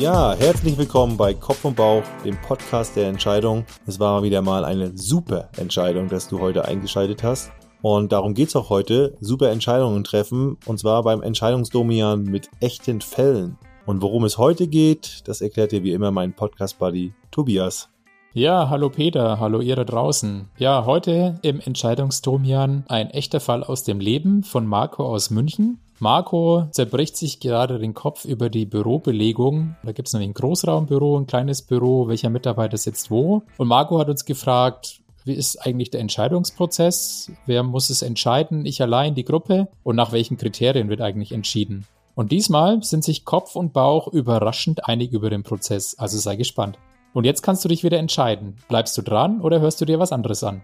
Ja, herzlich willkommen bei Kopf und Bauch, dem Podcast der Entscheidung. Es war wieder mal eine super Entscheidung, dass du heute eingeschaltet hast. Und darum geht's auch heute, super Entscheidungen treffen, und zwar beim Entscheidungsdomian mit echten Fällen. Und worum es heute geht, das erklärt dir wie immer mein Podcast-Buddy Tobias. Ja, hallo Peter, hallo ihr da draußen. Ja, heute im Entscheidungsdomian ein echter Fall aus dem Leben von Marco aus München. Marco zerbricht sich gerade den Kopf über die Bürobelegung. Da gibt es nämlich ein Großraumbüro, ein kleines Büro, welcher Mitarbeiter sitzt wo. Und Marco hat uns gefragt, wie ist eigentlich der Entscheidungsprozess? Wer muss es entscheiden? Ich allein, die Gruppe? Und nach welchen Kriterien wird eigentlich entschieden? Und diesmal sind sich Kopf und Bauch überraschend einig über den Prozess, also sei gespannt. Und jetzt kannst du dich wieder entscheiden. Bleibst du dran oder hörst du dir was anderes an?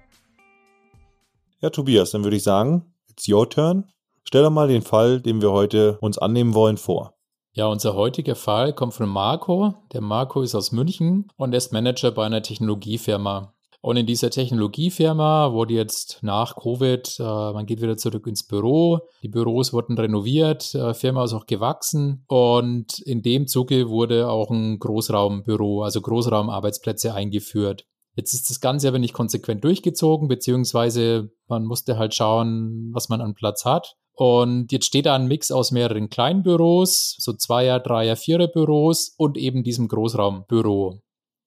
Ja, Tobias, dann würde ich sagen, it's your turn. Stell doch mal den Fall, den wir heute uns annehmen wollen, vor. Ja, unser heutiger Fall kommt von Marco. Der Marco ist aus München und ist Manager bei einer Technologiefirma. Und in dieser Technologiefirma wurde jetzt nach Covid, äh, man geht wieder zurück ins Büro, die Büros wurden renoviert, äh, Firma ist auch gewachsen und in dem Zuge wurde auch ein Großraumbüro, also Großraumarbeitsplätze eingeführt. Jetzt ist das Ganze aber nicht konsequent durchgezogen, beziehungsweise man musste halt schauen, was man an Platz hat. Und jetzt steht da ein Mix aus mehreren kleinen Büros, so Zweier-, Dreier-, Vierer-Büros und eben diesem Großraumbüro.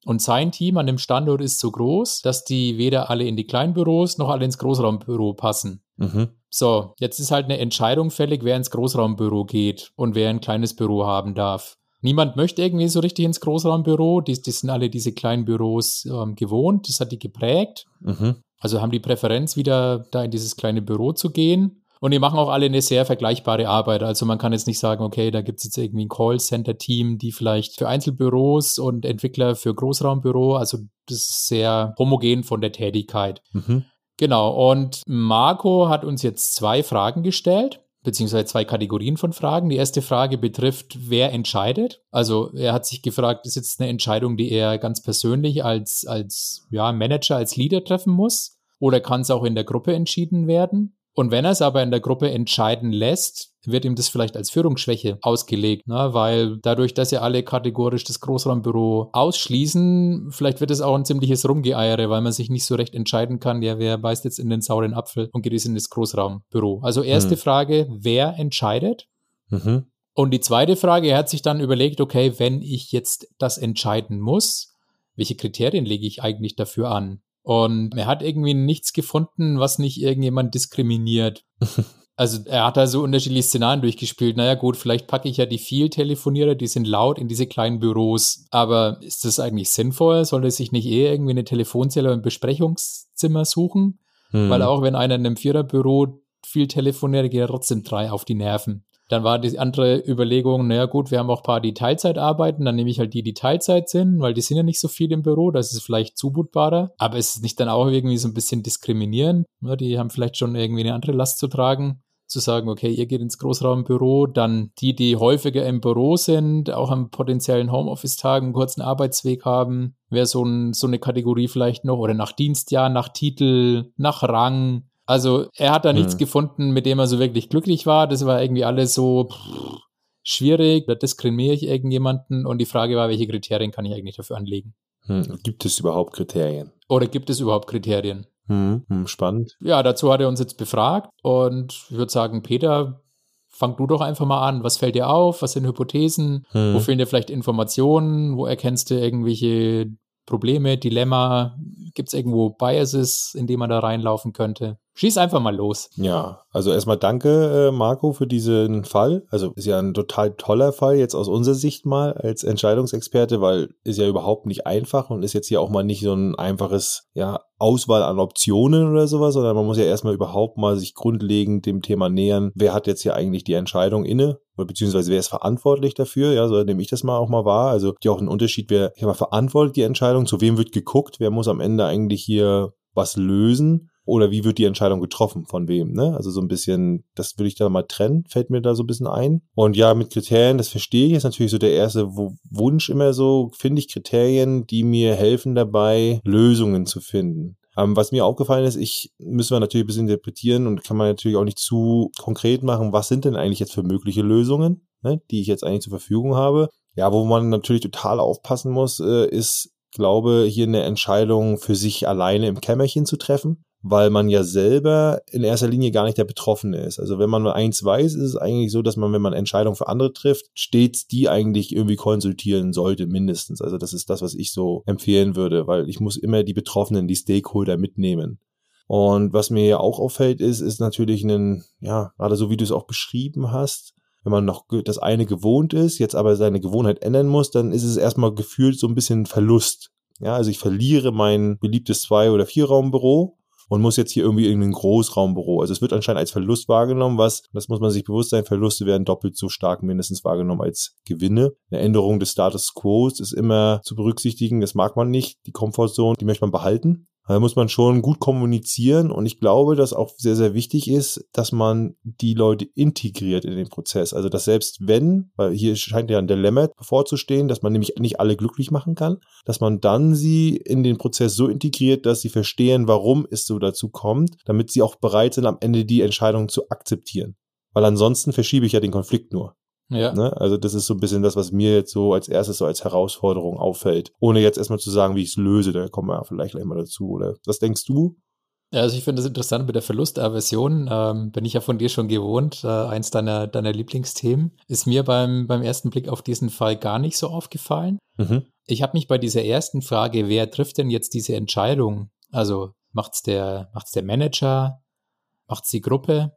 Und sein Team an dem Standort ist so groß, dass die weder alle in die kleinen Büros noch alle ins Großraumbüro passen. Mhm. So, jetzt ist halt eine Entscheidung fällig, wer ins Großraumbüro geht und wer ein kleines Büro haben darf. Niemand möchte irgendwie so richtig ins Großraumbüro. Die, die sind alle diese kleinen Büros ähm, gewohnt. Das hat die geprägt. Mhm. Also haben die Präferenz, wieder da in dieses kleine Büro zu gehen. Und die machen auch alle eine sehr vergleichbare Arbeit. Also man kann jetzt nicht sagen, okay, da gibt es jetzt irgendwie ein Callcenter-Team, die vielleicht für Einzelbüros und Entwickler für Großraumbüro, also das ist sehr homogen von der Tätigkeit. Mhm. Genau, und Marco hat uns jetzt zwei Fragen gestellt beziehungsweise zwei Kategorien von Fragen. Die erste Frage betrifft, wer entscheidet. Also er hat sich gefragt, ist jetzt eine Entscheidung, die er ganz persönlich als, als ja, Manager, als Leader treffen muss? Oder kann es auch in der Gruppe entschieden werden? Und wenn er es aber in der Gruppe entscheiden lässt, wird ihm das vielleicht als Führungsschwäche ausgelegt, ne? weil dadurch, dass ja alle kategorisch das Großraumbüro ausschließen, vielleicht wird es auch ein ziemliches Rumgeeiere, weil man sich nicht so recht entscheiden kann, ja, wer beißt jetzt in den sauren Apfel und geht jetzt in das Großraumbüro. Also erste mhm. Frage, wer entscheidet? Mhm. Und die zweite Frage, er hat sich dann überlegt, okay, wenn ich jetzt das entscheiden muss, welche Kriterien lege ich eigentlich dafür an? Und er hat irgendwie nichts gefunden, was nicht irgendjemand diskriminiert. Also er hat da so unterschiedliche Szenarien durchgespielt. Naja gut, vielleicht packe ich ja die Viel-Telefonierer, die sind laut in diese kleinen Büros. Aber ist das eigentlich sinnvoll? Sollte sich nicht eher irgendwie eine Telefonzelle im Besprechungszimmer suchen? Hm. Weil auch wenn einer in einem Viererbüro viel telefoniert, geht er trotzdem drei auf die Nerven. Dann war die andere Überlegung, naja gut, wir haben auch ein paar, die Teilzeit arbeiten, dann nehme ich halt die, die Teilzeit sind, weil die sind ja nicht so viel im Büro, das ist vielleicht zumutbarer. Aber es ist nicht dann auch irgendwie so ein bisschen diskriminierend. Ne? Die haben vielleicht schon irgendwie eine andere Last zu tragen zu sagen, okay, ihr geht ins Großraumbüro, dann die, die häufiger im Büro sind, auch am potenziellen Homeoffice-Tagen einen kurzen Arbeitsweg haben, wäre so, ein, so eine Kategorie vielleicht noch, oder nach Dienstjahr, nach Titel, nach Rang, also er hat da nichts mhm. gefunden, mit dem er so wirklich glücklich war. Das war irgendwie alles so pff, schwierig. Da diskriminiere ich irgendjemanden. Und die Frage war, welche Kriterien kann ich eigentlich dafür anlegen? Hm. Gibt es überhaupt Kriterien? Oder gibt es überhaupt Kriterien? Hm. Hm, spannend. Ja, dazu hat er uns jetzt befragt. Und ich würde sagen, Peter, fang du doch einfach mal an. Was fällt dir auf? Was sind Hypothesen? Hm. Wo fehlen dir vielleicht Informationen? Wo erkennst du irgendwelche Probleme, Dilemma? Gibt es irgendwo Biases, in die man da reinlaufen könnte? Schieß einfach mal los. Ja, also erstmal danke, äh, Marco, für diesen Fall. Also ist ja ein total toller Fall jetzt aus unserer Sicht mal als Entscheidungsexperte, weil ist ja überhaupt nicht einfach und ist jetzt hier auch mal nicht so ein einfaches, ja, Auswahl an Optionen oder sowas, sondern man muss ja erstmal überhaupt mal sich grundlegend dem Thema nähern, wer hat jetzt hier eigentlich die Entscheidung inne, beziehungsweise wer ist verantwortlich dafür, ja, so nehme ich das mal auch mal wahr. Also die auch ein Unterschied, wer ich mal verantwortet die Entscheidung, zu wem wird geguckt, wer muss am Ende eigentlich hier was lösen oder wie wird die Entscheidung getroffen, von wem, ne? Also so ein bisschen, das würde ich da mal trennen, fällt mir da so ein bisschen ein. Und ja, mit Kriterien, das verstehe ich, ist natürlich so der erste Wunsch immer so, finde ich Kriterien, die mir helfen dabei, Lösungen zu finden. Ähm, was mir aufgefallen ist, ich müssen wir natürlich ein bisschen interpretieren und kann man natürlich auch nicht zu konkret machen, was sind denn eigentlich jetzt für mögliche Lösungen? Ne, die ich jetzt eigentlich zur Verfügung habe. Ja, wo man natürlich total aufpassen muss, äh, ist, glaube, hier eine Entscheidung für sich alleine im Kämmerchen zu treffen weil man ja selber in erster Linie gar nicht der Betroffene ist. Also wenn man nur eins weiß, ist es eigentlich so, dass man, wenn man Entscheidungen für andere trifft, stets die eigentlich irgendwie konsultieren sollte, mindestens. Also das ist das, was ich so empfehlen würde, weil ich muss immer die Betroffenen, die Stakeholder mitnehmen. Und was mir ja auch auffällt, ist, ist natürlich ein, ja, gerade so wie du es auch beschrieben hast, wenn man noch das eine gewohnt ist, jetzt aber seine Gewohnheit ändern muss, dann ist es erstmal gefühlt so ein bisschen Verlust. Ja, also ich verliere mein beliebtes Zwei- oder Vierraumbüro und muss jetzt hier irgendwie in ein Großraumbüro. Also es wird anscheinend als Verlust wahrgenommen, was, das muss man sich bewusst sein, Verluste werden doppelt so stark mindestens wahrgenommen als Gewinne. Eine Änderung des Status Quo ist immer zu berücksichtigen, das mag man nicht. Die Komfortzone, die möchte man behalten. Da muss man schon gut kommunizieren und ich glaube, dass auch sehr, sehr wichtig ist, dass man die Leute integriert in den Prozess. Also, dass selbst wenn, weil hier scheint ja ein Dilemma bevorzustehen, dass man nämlich nicht alle glücklich machen kann, dass man dann sie in den Prozess so integriert, dass sie verstehen, warum es so dazu kommt, damit sie auch bereit sind, am Ende die Entscheidung zu akzeptieren. Weil ansonsten verschiebe ich ja den Konflikt nur. Ja. Ne? Also das ist so ein bisschen das, was mir jetzt so als erstes so als Herausforderung auffällt. Ohne jetzt erstmal zu sagen, wie ich es löse, da kommen wir vielleicht gleich mal dazu. Oder was denkst du? Ja, also ich finde das interessant mit der Verlustaversion. Ähm, bin ich ja von dir schon gewohnt. Äh, eins deiner, deiner Lieblingsthemen. Ist mir beim, beim ersten Blick auf diesen Fall gar nicht so aufgefallen. Mhm. Ich habe mich bei dieser ersten Frage, wer trifft denn jetzt diese Entscheidung? Also macht's der, macht's der Manager? Macht's die Gruppe?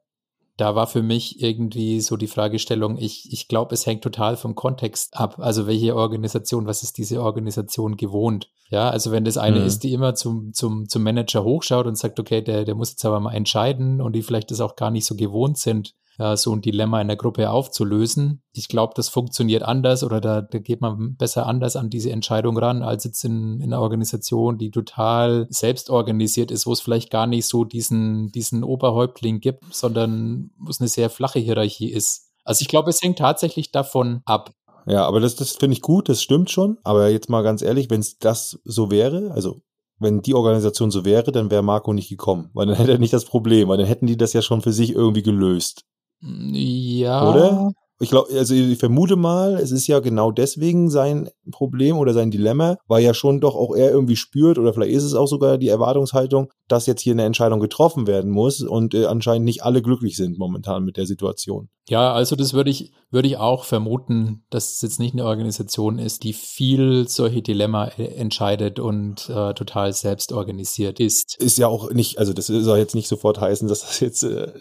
Da war für mich irgendwie so die Fragestellung, ich, ich glaube, es hängt total vom Kontext ab. Also welche Organisation, was ist diese Organisation gewohnt? Ja, also wenn das eine mhm. ist, die immer zum, zum, zum Manager hochschaut und sagt, okay, der, der muss jetzt aber mal entscheiden und die vielleicht das auch gar nicht so gewohnt sind, äh, so ein Dilemma in der Gruppe aufzulösen. Ich glaube, das funktioniert anders oder da, da geht man besser anders an diese Entscheidung ran, als jetzt in, in einer Organisation, die total selbst organisiert ist, wo es vielleicht gar nicht so diesen, diesen Oberhäuptling gibt, sondern wo es eine sehr flache Hierarchie ist. Also ich glaube, es hängt tatsächlich davon ab, ja, aber das, das finde ich gut, das stimmt schon. Aber jetzt mal ganz ehrlich, wenn es das so wäre, also wenn die Organisation so wäre, dann wäre Marco nicht gekommen, weil dann hätte er nicht das Problem, weil dann hätten die das ja schon für sich irgendwie gelöst. Ja. Oder? Ich glaube, also ich vermute mal, es ist ja genau deswegen sein Problem oder sein Dilemma, weil ja schon doch auch er irgendwie spürt oder vielleicht ist es auch sogar die Erwartungshaltung, dass jetzt hier eine Entscheidung getroffen werden muss und äh, anscheinend nicht alle glücklich sind momentan mit der Situation. Ja, also das würde ich, würde ich auch vermuten, dass es jetzt nicht eine Organisation ist, die viel solche Dilemma äh, entscheidet und äh, total selbst organisiert ist. Ist ja auch nicht, also das soll jetzt nicht sofort heißen, dass das jetzt äh,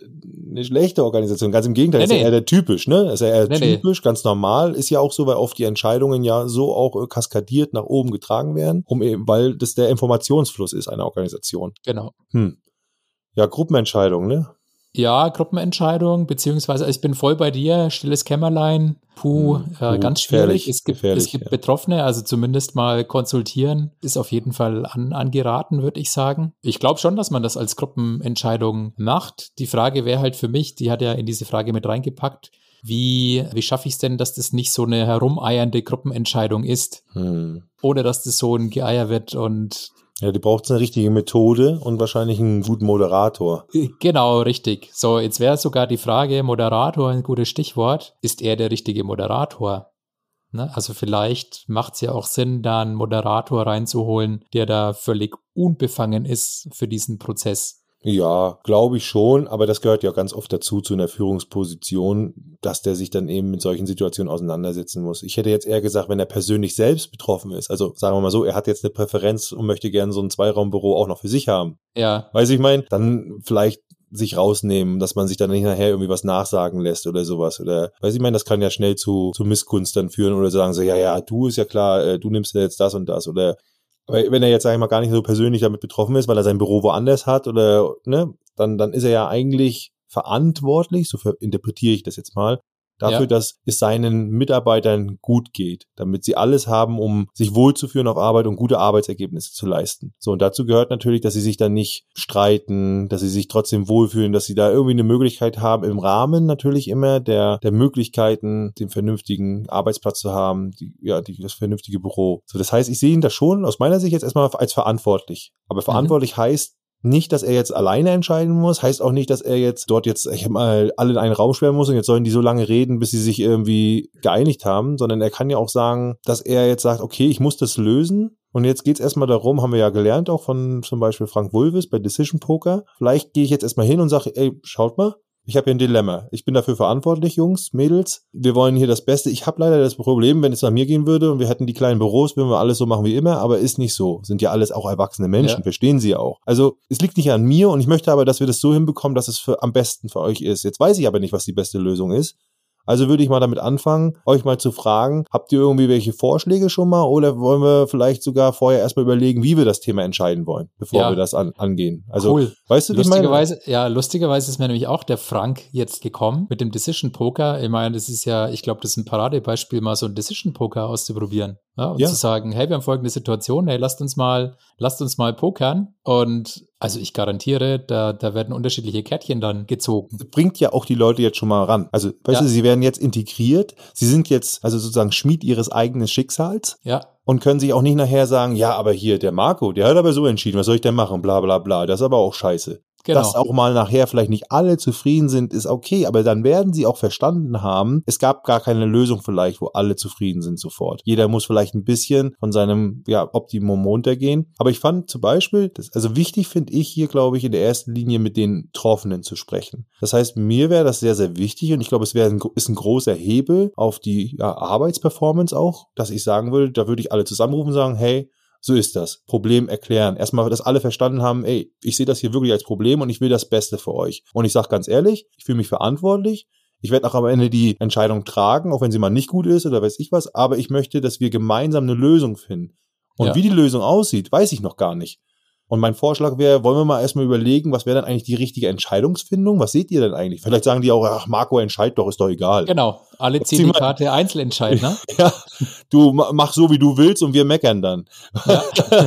eine schlechte Organisation. Ganz im Gegenteil, nee, ist ja eher der typisch, ne? Ist ja eher nee, typisch, ganz normal. Ist ja auch so, weil oft die Entscheidungen ja so auch äh, kaskadiert nach oben getragen werden, um eben, weil das der Informationsfluss ist einer Organisation. Genau. Hm. Ja, Gruppenentscheidung, ne? Ja, Gruppenentscheidung, beziehungsweise ich bin voll bei dir, stilles Kämmerlein, puh, hm, äh, ganz schwierig. Es gibt, es gibt ja. Betroffene, also zumindest mal konsultieren, ist auf jeden Fall an, angeraten, würde ich sagen. Ich glaube schon, dass man das als Gruppenentscheidung macht. Die Frage wäre halt für mich, die hat ja in diese Frage mit reingepackt, wie, wie schaffe ich es denn, dass das nicht so eine herumeiernde Gruppenentscheidung ist, hm. ohne dass das so ein Geeier wird und ja, die braucht eine richtige Methode und wahrscheinlich einen guten Moderator. Äh, genau, richtig. So, jetzt wäre sogar die Frage, Moderator ein gutes Stichwort. Ist er der richtige Moderator? Ne? Also vielleicht macht es ja auch Sinn, da einen Moderator reinzuholen, der da völlig unbefangen ist für diesen Prozess. Ja, glaube ich schon, aber das gehört ja ganz oft dazu zu einer Führungsposition, dass der sich dann eben mit solchen Situationen auseinandersetzen muss. Ich hätte jetzt eher gesagt, wenn er persönlich selbst betroffen ist, also sagen wir mal so, er hat jetzt eine Präferenz und möchte gerne so ein Zweiraumbüro auch noch für sich haben. Ja. Weiß ich mein, dann vielleicht sich rausnehmen, dass man sich dann nicht nachher irgendwie was nachsagen lässt oder sowas. Oder weiß ich meine, das kann ja schnell zu, zu Missgunst dann führen oder sagen so, ja, ja, du ist ja klar, äh, du nimmst ja jetzt das und das. Oder wenn er jetzt, sag ich mal, gar nicht so persönlich damit betroffen ist, weil er sein Büro woanders hat oder, ne, dann, dann ist er ja eigentlich verantwortlich, so interpretiere ich das jetzt mal, dafür, ja. dass es seinen Mitarbeitern gut geht, damit sie alles haben, um sich wohlzuführen auf Arbeit und gute Arbeitsergebnisse zu leisten. So, und dazu gehört natürlich, dass sie sich dann nicht streiten, dass sie sich trotzdem wohlfühlen, dass sie da irgendwie eine Möglichkeit haben, im Rahmen natürlich immer der, der Möglichkeiten, den vernünftigen Arbeitsplatz zu haben, die, ja, die, das vernünftige Büro. So, das heißt, ich sehe ihn da schon aus meiner Sicht jetzt erstmal als verantwortlich. Aber mhm. verantwortlich mhm. heißt, nicht, dass er jetzt alleine entscheiden muss, heißt auch nicht, dass er jetzt dort jetzt ich mal alle in einen Raum sperren muss und jetzt sollen die so lange reden, bis sie sich irgendwie geeinigt haben, sondern er kann ja auch sagen, dass er jetzt sagt, okay, ich muss das lösen. Und jetzt geht's erstmal darum, haben wir ja gelernt, auch von zum Beispiel Frank Wulvis bei Decision Poker. Vielleicht gehe ich jetzt erstmal hin und sage, ey, schaut mal, ich habe hier ein Dilemma. Ich bin dafür verantwortlich, Jungs, Mädels. Wir wollen hier das Beste. Ich habe leider das Problem, wenn es nach mir gehen würde und wir hätten die kleinen Büros, würden wir alles so machen wie immer, aber ist nicht so. Sind ja alles auch erwachsene Menschen, ja. verstehen sie auch. Also es liegt nicht an mir und ich möchte aber, dass wir das so hinbekommen, dass es für, am besten für euch ist. Jetzt weiß ich aber nicht, was die beste Lösung ist. Also würde ich mal damit anfangen, euch mal zu fragen, habt ihr irgendwie welche Vorschläge schon mal oder wollen wir vielleicht sogar vorher erstmal überlegen, wie wir das Thema entscheiden wollen, bevor ja. wir das an, angehen? Also, cool. weißt du, lustigerweise, meine? ja, lustigerweise ist mir nämlich auch der Frank jetzt gekommen mit dem Decision Poker. Ich meine, das ist ja, ich glaube, das ist ein Paradebeispiel, mal so ein Decision Poker auszuprobieren. Ja, und ja. zu sagen, hey, wir haben folgende Situation, hey, lasst uns mal, lasst uns mal pokern. Und also ich garantiere, da, da werden unterschiedliche Kärtchen dann gezogen. Bringt ja auch die Leute jetzt schon mal ran. Also, weißt ja. du, sie werden jetzt integriert, sie sind jetzt also sozusagen Schmied ihres eigenen Schicksals. Ja. Und können sich auch nicht nachher sagen, ja, aber hier der Marco, der hat aber so entschieden, was soll ich denn machen, bla bla bla. Das ist aber auch scheiße. Genau. Dass auch mal nachher vielleicht nicht alle zufrieden sind, ist okay, aber dann werden sie auch verstanden haben, es gab gar keine Lösung vielleicht, wo alle zufrieden sind sofort. Jeder muss vielleicht ein bisschen von seinem ja, Optimum runtergehen. Aber ich fand zum Beispiel, das, also wichtig finde ich hier, glaube ich, in der ersten Linie mit den Betroffenen zu sprechen. Das heißt, mir wäre das sehr, sehr wichtig und ich glaube, es wäre ein, ist ein großer Hebel auf die ja, Arbeitsperformance auch, dass ich sagen würde, da würde ich alle zusammenrufen und sagen, hey, so ist das. Problem erklären. Erstmal, dass alle verstanden haben, ey, ich sehe das hier wirklich als Problem und ich will das Beste für euch. Und ich sage ganz ehrlich, ich fühle mich verantwortlich. Ich werde auch am Ende die Entscheidung tragen, auch wenn sie mal nicht gut ist oder weiß ich was, aber ich möchte, dass wir gemeinsam eine Lösung finden. Und ja. wie die Lösung aussieht, weiß ich noch gar nicht. Und mein Vorschlag wäre, wollen wir mal erstmal überlegen, was wäre dann eigentlich die richtige Entscheidungsfindung? Was seht ihr denn eigentlich? Vielleicht sagen die auch, ach, Marco, entscheid doch, ist doch egal. Genau, alle ziehen die Karte Einzelentscheid, ne? ja, du mach so, wie du willst und wir meckern dann. Ja.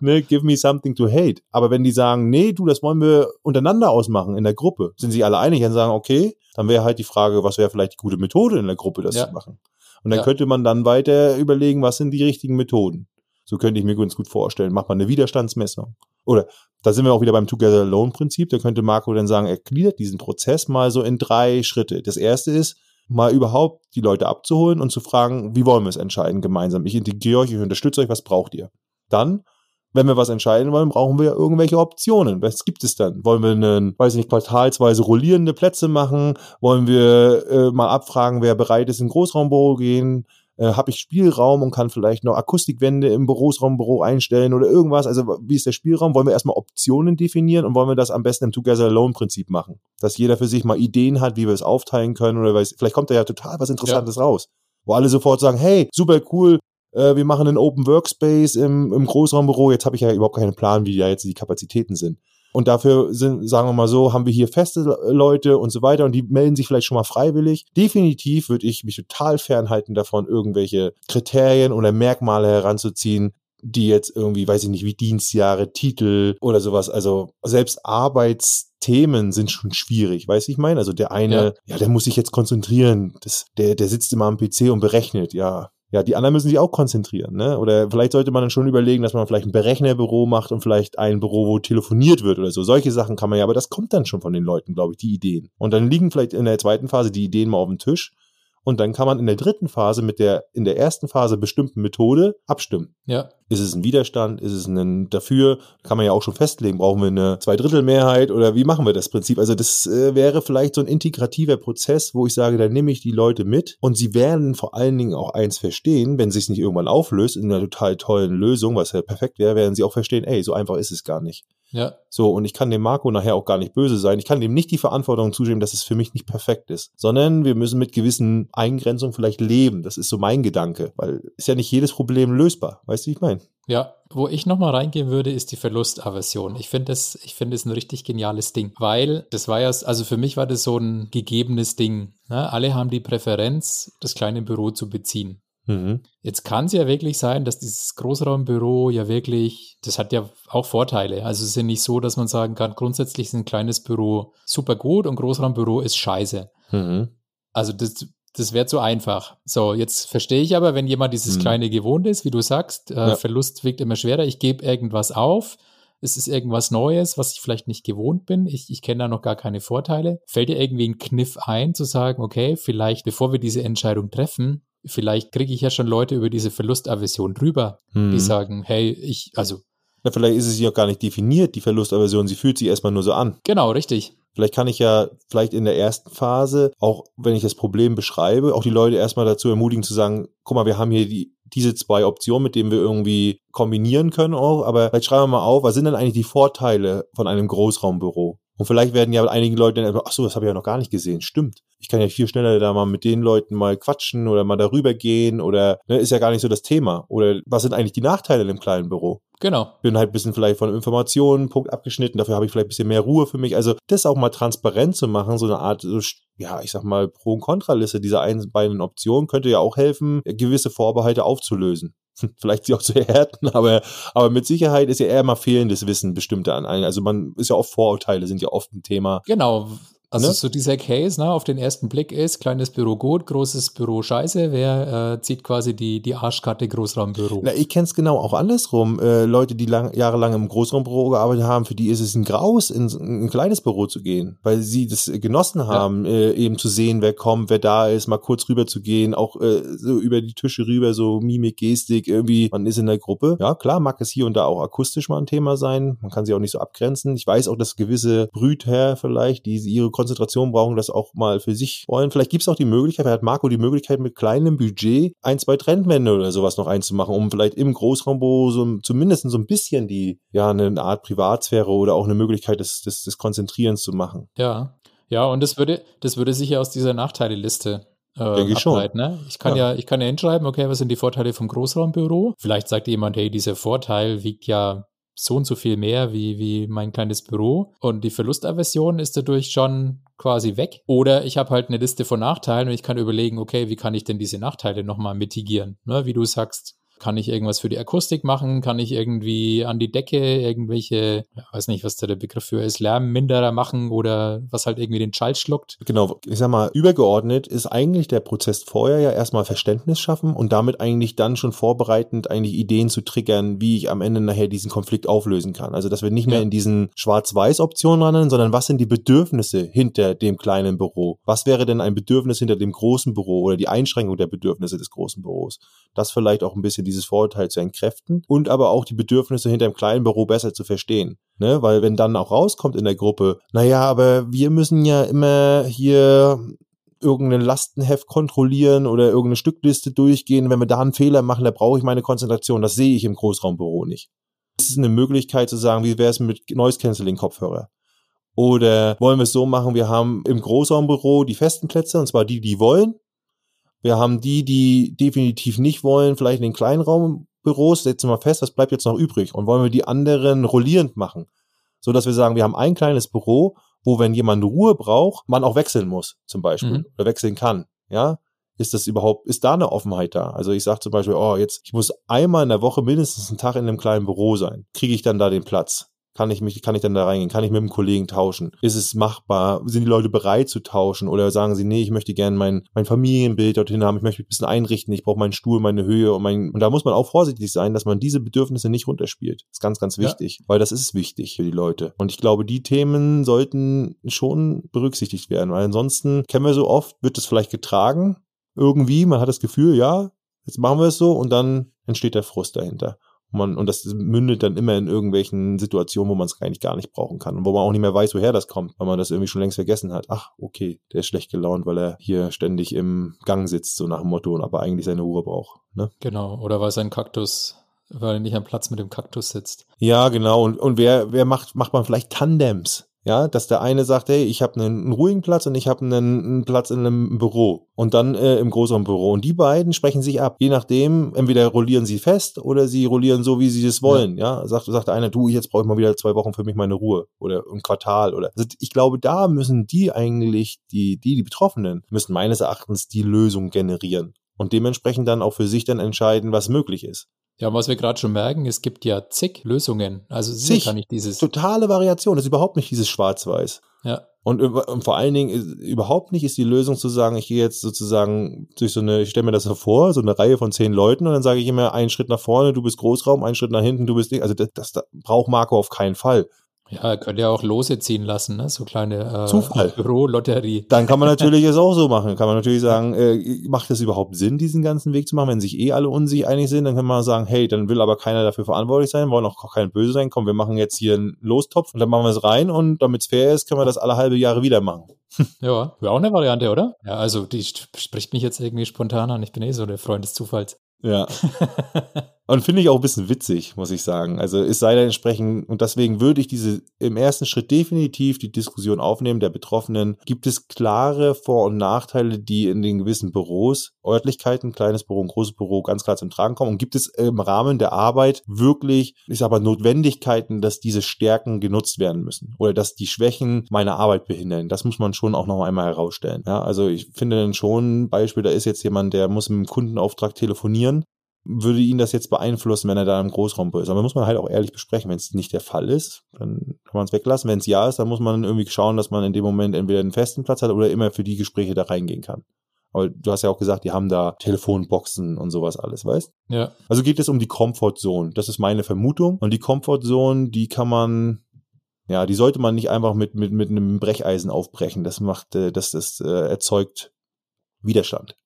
ne, give me something to hate. Aber wenn die sagen, nee, du, das wollen wir untereinander ausmachen in der Gruppe, sind sie alle einig und sagen, okay, dann wäre halt die Frage, was wäre vielleicht die gute Methode in der Gruppe, das ja. zu machen. Und dann ja. könnte man dann weiter überlegen, was sind die richtigen Methoden. So könnte ich mir ganz gut vorstellen. Macht man eine Widerstandsmessung. Oder da sind wir auch wieder beim Together Alone Prinzip. Da könnte Marco dann sagen, er gliedert diesen Prozess mal so in drei Schritte. Das erste ist, mal überhaupt die Leute abzuholen und zu fragen, wie wollen wir es entscheiden gemeinsam? Ich integriere euch, ich unterstütze euch, was braucht ihr? Dann, wenn wir was entscheiden wollen, brauchen wir irgendwelche Optionen. Was gibt es dann? Wollen wir einen, weiß ich nicht, quartalsweise rollierende Plätze machen? Wollen wir äh, mal abfragen, wer bereit ist, in Großraumbüro gehen? Äh, habe ich Spielraum und kann vielleicht noch Akustikwände im Berufsraumbüro einstellen oder irgendwas. Also wie ist der Spielraum? Wollen wir erstmal Optionen definieren und wollen wir das am besten im Together Alone Prinzip machen? Dass jeder für sich mal Ideen hat, wie wir es aufteilen können oder weiß, vielleicht kommt da ja total was Interessantes ja. raus. Wo alle sofort sagen, hey, super cool, äh, wir machen einen Open Workspace im, im Großraumbüro, jetzt habe ich ja überhaupt keinen Plan, wie da jetzt die Kapazitäten sind. Und dafür sind, sagen wir mal so, haben wir hier feste Leute und so weiter und die melden sich vielleicht schon mal freiwillig. Definitiv würde ich mich total fernhalten davon, irgendwelche Kriterien oder Merkmale heranzuziehen, die jetzt irgendwie, weiß ich nicht, wie Dienstjahre, Titel oder sowas, also selbst Arbeitsthemen sind schon schwierig, weiß ich meine? Also der eine, ja. ja, der muss sich jetzt konzentrieren, das, der, der sitzt immer am PC und berechnet, ja ja, die anderen müssen sich auch konzentrieren, ne? Oder vielleicht sollte man dann schon überlegen, dass man vielleicht ein Berechnerbüro macht und vielleicht ein Büro, wo telefoniert wird oder so. Solche Sachen kann man ja, aber das kommt dann schon von den Leuten, glaube ich, die Ideen. Und dann liegen vielleicht in der zweiten Phase die Ideen mal auf dem Tisch und dann kann man in der dritten Phase mit der in der ersten Phase bestimmten Methode abstimmen. Ja. Ist es ein Widerstand? Ist es ein dafür? Kann man ja auch schon festlegen. Brauchen wir eine Zweidrittelmehrheit oder wie machen wir das Prinzip? Also das äh, wäre vielleicht so ein integrativer Prozess, wo ich sage, da nehme ich die Leute mit und sie werden vor allen Dingen auch eins verstehen, wenn sich nicht irgendwann auflöst in einer total tollen Lösung, was ja perfekt wäre, werden sie auch verstehen, ey, so einfach ist es gar nicht. Ja. So, und ich kann dem Marco nachher auch gar nicht böse sein. Ich kann dem nicht die Verantwortung zustimmen, dass es für mich nicht perfekt ist, sondern wir müssen mit gewissen Eingrenzungen vielleicht leben. Das ist so mein Gedanke, weil ist ja nicht jedes Problem lösbar. Weißt du, wie ich meine? Ja, wo ich nochmal reingehen würde, ist die Verlustaversion. Ich finde das, ich finde es ein richtig geniales Ding, weil das war ja, also für mich war das so ein gegebenes Ding. Ne? Alle haben die Präferenz, das kleine Büro zu beziehen. Mhm. Jetzt kann es ja wirklich sein, dass dieses Großraumbüro ja wirklich, das hat ja auch Vorteile. Also es ist ja nicht so, dass man sagen kann, grundsätzlich ist ein kleines Büro super gut und Großraumbüro ist scheiße. Mhm. Also das, das wäre zu einfach. So, jetzt verstehe ich aber, wenn jemand dieses mhm. kleine gewohnt ist, wie du sagst, äh, ja. Verlust wiegt immer schwerer, ich gebe irgendwas auf, es ist irgendwas Neues, was ich vielleicht nicht gewohnt bin. Ich, ich kenne da noch gar keine Vorteile. Fällt dir irgendwie ein Kniff ein, zu sagen, okay, vielleicht bevor wir diese Entscheidung treffen, vielleicht kriege ich ja schon Leute über diese Verlustaversion drüber, hm. die sagen, hey, ich, also. Na, vielleicht ist es ja gar nicht definiert, die Verlustaversion, sie fühlt sich erstmal nur so an. Genau, richtig. Vielleicht kann ich ja vielleicht in der ersten Phase, auch wenn ich das Problem beschreibe, auch die Leute erstmal dazu ermutigen zu sagen, guck mal, wir haben hier die, diese zwei Optionen, mit denen wir irgendwie kombinieren können auch, aber vielleicht schreiben wir mal auf, was sind denn eigentlich die Vorteile von einem Großraumbüro? Und vielleicht werden ja einige Leute dann, ach so, das habe ich ja noch gar nicht gesehen. Stimmt. Ich kann ja viel schneller da mal mit den Leuten mal quatschen oder mal darüber gehen oder ne, ist ja gar nicht so das Thema. Oder was sind eigentlich die Nachteile in einem kleinen Büro? Genau. Bin halt ein bisschen vielleicht von Informationen, Punkt abgeschnitten, dafür habe ich vielleicht ein bisschen mehr Ruhe für mich. Also das auch mal transparent zu machen, so eine Art, so, ja, ich sag mal, Pro- und Kontraliste dieser einen beiden Optionen könnte ja auch helfen, gewisse Vorbehalte aufzulösen. vielleicht sie auch zu erhärten, aber, aber mit Sicherheit ist ja eher mal fehlendes Wissen bestimmte an allen. Also man ist ja oft Vorurteile, sind ja oft ein Thema. Genau, also ne? so dieser Case, ne, auf den ersten Blick ist, kleines Büro gut, großes Büro scheiße, wer äh, zieht quasi die, die Arschkarte Großraumbüro? Na, ich kenne es genau auch andersrum. Äh, Leute, die lang, jahrelang im Großraumbüro gearbeitet haben, für die ist es ein Graus, in, in ein kleines Büro zu gehen, weil sie das genossen haben, ja. äh, eben zu sehen, wer kommt, wer da ist, mal kurz rüber zu gehen, auch äh, so über die Tische rüber, so Mimik, Gestik, irgendwie, man ist in der Gruppe. Ja, klar, mag es hier und da auch akustisch mal ein Thema sein. Man kann sie auch nicht so abgrenzen. Ich weiß auch, dass gewisse Brütherr vielleicht, die ihre Konzentration brauchen, das auch mal für sich wollen. Vielleicht gibt es auch die Möglichkeit, hat Marco die Möglichkeit, mit kleinem Budget ein, zwei Trendwände oder sowas noch einzumachen, um vielleicht im Großraumbüro so zumindest so ein bisschen die, ja, eine Art Privatsphäre oder auch eine Möglichkeit des, des, des Konzentrierens zu machen. Ja. Ja, und das würde, das würde sich ja aus dieser Nachteileliste äh, Denke ich schon. Ne? Ich kann ja. ja. ich kann ja hinschreiben, okay, was sind die Vorteile vom Großraumbüro? Vielleicht sagt jemand, hey, dieser Vorteil wiegt ja so und so viel mehr wie, wie mein kleines Büro. Und die Verlustaversion ist dadurch schon quasi weg. Oder ich habe halt eine Liste von Nachteilen und ich kann überlegen, okay, wie kann ich denn diese Nachteile nochmal mitigieren? Ne? Wie du sagst, kann ich irgendwas für die Akustik machen? Kann ich irgendwie an die Decke irgendwelche, weiß nicht, was da der Begriff für ist, Lärmminderer machen oder was halt irgendwie den Schall schluckt? Genau, ich sag mal, übergeordnet ist eigentlich der Prozess vorher ja erstmal Verständnis schaffen und damit eigentlich dann schon vorbereitend eigentlich Ideen zu triggern, wie ich am Ende nachher diesen Konflikt auflösen kann. Also, dass wir nicht mehr ja. in diesen Schwarz-Weiß-Optionen rennen, sondern was sind die Bedürfnisse hinter dem kleinen Büro? Was wäre denn ein Bedürfnis hinter dem großen Büro oder die Einschränkung der Bedürfnisse des großen Büros? Das vielleicht auch ein bisschen dieses Vorurteil zu entkräften und aber auch die Bedürfnisse hinter dem kleinen Büro besser zu verstehen. Ne? Weil wenn dann auch rauskommt in der Gruppe, naja, aber wir müssen ja immer hier irgendein Lastenheft kontrollieren oder irgendeine Stückliste durchgehen. Wenn wir da einen Fehler machen, da brauche ich meine Konzentration. Das sehe ich im Großraumbüro nicht. Das ist eine Möglichkeit zu sagen, wie wäre es mit Noise Cancelling Kopfhörer? Oder wollen wir es so machen, wir haben im Großraumbüro die festen Plätze, und zwar die, die wollen. Wir haben die, die definitiv nicht wollen, vielleicht in den Kleinraumbüros, setzen wir fest, was bleibt jetzt noch übrig und wollen wir die anderen rollierend machen, so dass wir sagen, wir haben ein kleines Büro, wo wenn jemand Ruhe braucht, man auch wechseln muss, zum Beispiel, mhm. oder wechseln kann, ja. Ist das überhaupt, ist da eine Offenheit da? Also ich sage zum Beispiel, oh, jetzt, ich muss einmal in der Woche mindestens einen Tag in einem kleinen Büro sein. Kriege ich dann da den Platz? Kann ich mich, kann ich dann da reingehen? Kann ich mit einem Kollegen tauschen? Ist es machbar? Sind die Leute bereit zu tauschen? Oder sagen sie, nee, ich möchte gerne mein, mein Familienbild dorthin haben, ich möchte mich ein bisschen einrichten, ich brauche meinen Stuhl, meine Höhe und mein, und da muss man auch vorsichtig sein, dass man diese Bedürfnisse nicht runterspielt. Das ist ganz, ganz wichtig, ja. weil das ist wichtig für die Leute. Und ich glaube, die Themen sollten schon berücksichtigt werden, weil ansonsten kennen wir so oft, wird es vielleicht getragen, irgendwie, man hat das Gefühl, ja, jetzt machen wir es so und dann entsteht der Frust dahinter. Man, und das mündet dann immer in irgendwelchen Situationen, wo man es eigentlich gar nicht brauchen kann und wo man auch nicht mehr weiß, woher das kommt, weil man das irgendwie schon längst vergessen hat. Ach, okay, der ist schlecht gelaunt, weil er hier ständig im Gang sitzt, so nach dem Motto, und aber eigentlich seine Ruhe braucht. Ne? Genau, oder weil sein Kaktus, weil er nicht am Platz mit dem Kaktus sitzt. Ja, genau. Und, und wer, wer macht, macht man vielleicht Tandems? Ja, dass der eine sagt, hey, ich habe einen, einen, ruhigen Platz und ich habe einen, einen, Platz in einem Büro und dann äh, im größeren Büro. Und die beiden sprechen sich ab. Je nachdem, entweder rollieren sie fest oder sie rollieren so, wie sie es wollen. Ja, ja? sagt, sagt der eine, du, jetzt brauche ich mal wieder zwei Wochen für mich meine Ruhe oder ein Quartal oder. Also ich glaube, da müssen die eigentlich, die, die, die Betroffenen, müssen meines Erachtens die Lösung generieren und dementsprechend dann auch für sich dann entscheiden, was möglich ist. Ja, was wir gerade schon merken, es gibt ja zig Lösungen. Also es Zig. gar nicht dieses. Totale Variation. Das ist überhaupt nicht dieses Schwarz-Weiß. Ja, Und, und vor allen Dingen ist, überhaupt nicht ist die Lösung zu sagen, ich gehe jetzt sozusagen durch so eine, ich stelle mir das vor, so eine Reihe von zehn Leuten und dann sage ich immer einen Schritt nach vorne, du bist Großraum, einen Schritt nach hinten, du bist Ding. Also das, das, das braucht Marco auf keinen Fall. Ja, er könnte ja auch Lose ziehen lassen, ne? So kleine äh, Zufall. Büro-Lotterie. Dann kann man natürlich es auch so machen. Kann man natürlich sagen, äh, macht es überhaupt Sinn, diesen ganzen Weg zu machen? Wenn sich eh alle unsicher einig sind, dann kann man sagen, hey, dann will aber keiner dafür verantwortlich sein, wollen auch kein Böse sein. Komm, wir machen jetzt hier einen Lostopf und dann machen wir es rein und damit es fair ist, können wir das alle halbe Jahre wieder machen. Ja, wäre auch eine Variante, oder? Ja, also die spricht mich jetzt irgendwie spontan an. Ich bin eh so der Freund des Zufalls. Ja. Und finde ich auch ein bisschen witzig, muss ich sagen. Also es sei denn entsprechend, und deswegen würde ich diese im ersten Schritt definitiv die Diskussion aufnehmen der Betroffenen. Gibt es klare Vor- und Nachteile, die in den gewissen Büros, Örtlichkeiten, kleines Büro, ein großes Büro ganz klar zum Tragen kommen? Und gibt es im Rahmen der Arbeit wirklich, ich sag mal, Notwendigkeiten, dass diese Stärken genutzt werden müssen? Oder dass die Schwächen meine Arbeit behindern? Das muss man schon auch noch einmal herausstellen. Ja, also ich finde dann schon, ein Beispiel, da ist jetzt jemand, der muss mit einem Kundenauftrag telefonieren würde ihn das jetzt beeinflussen, wenn er da im Großraum ist. Aber muss man halt auch ehrlich besprechen. Wenn es nicht der Fall ist, dann kann man es weglassen. Wenn es ja ist, dann muss man irgendwie schauen, dass man in dem Moment entweder einen festen Platz hat oder immer für die Gespräche da reingehen kann. Aber du hast ja auch gesagt, die haben da Telefonboxen und sowas alles, weißt? Ja, Also geht es um die Comfortzone. Das ist meine Vermutung. Und die Comfortzone, die kann man, ja, die sollte man nicht einfach mit, mit, mit einem Brecheisen aufbrechen. Das macht, äh, das, das äh, erzeugt Widerstand.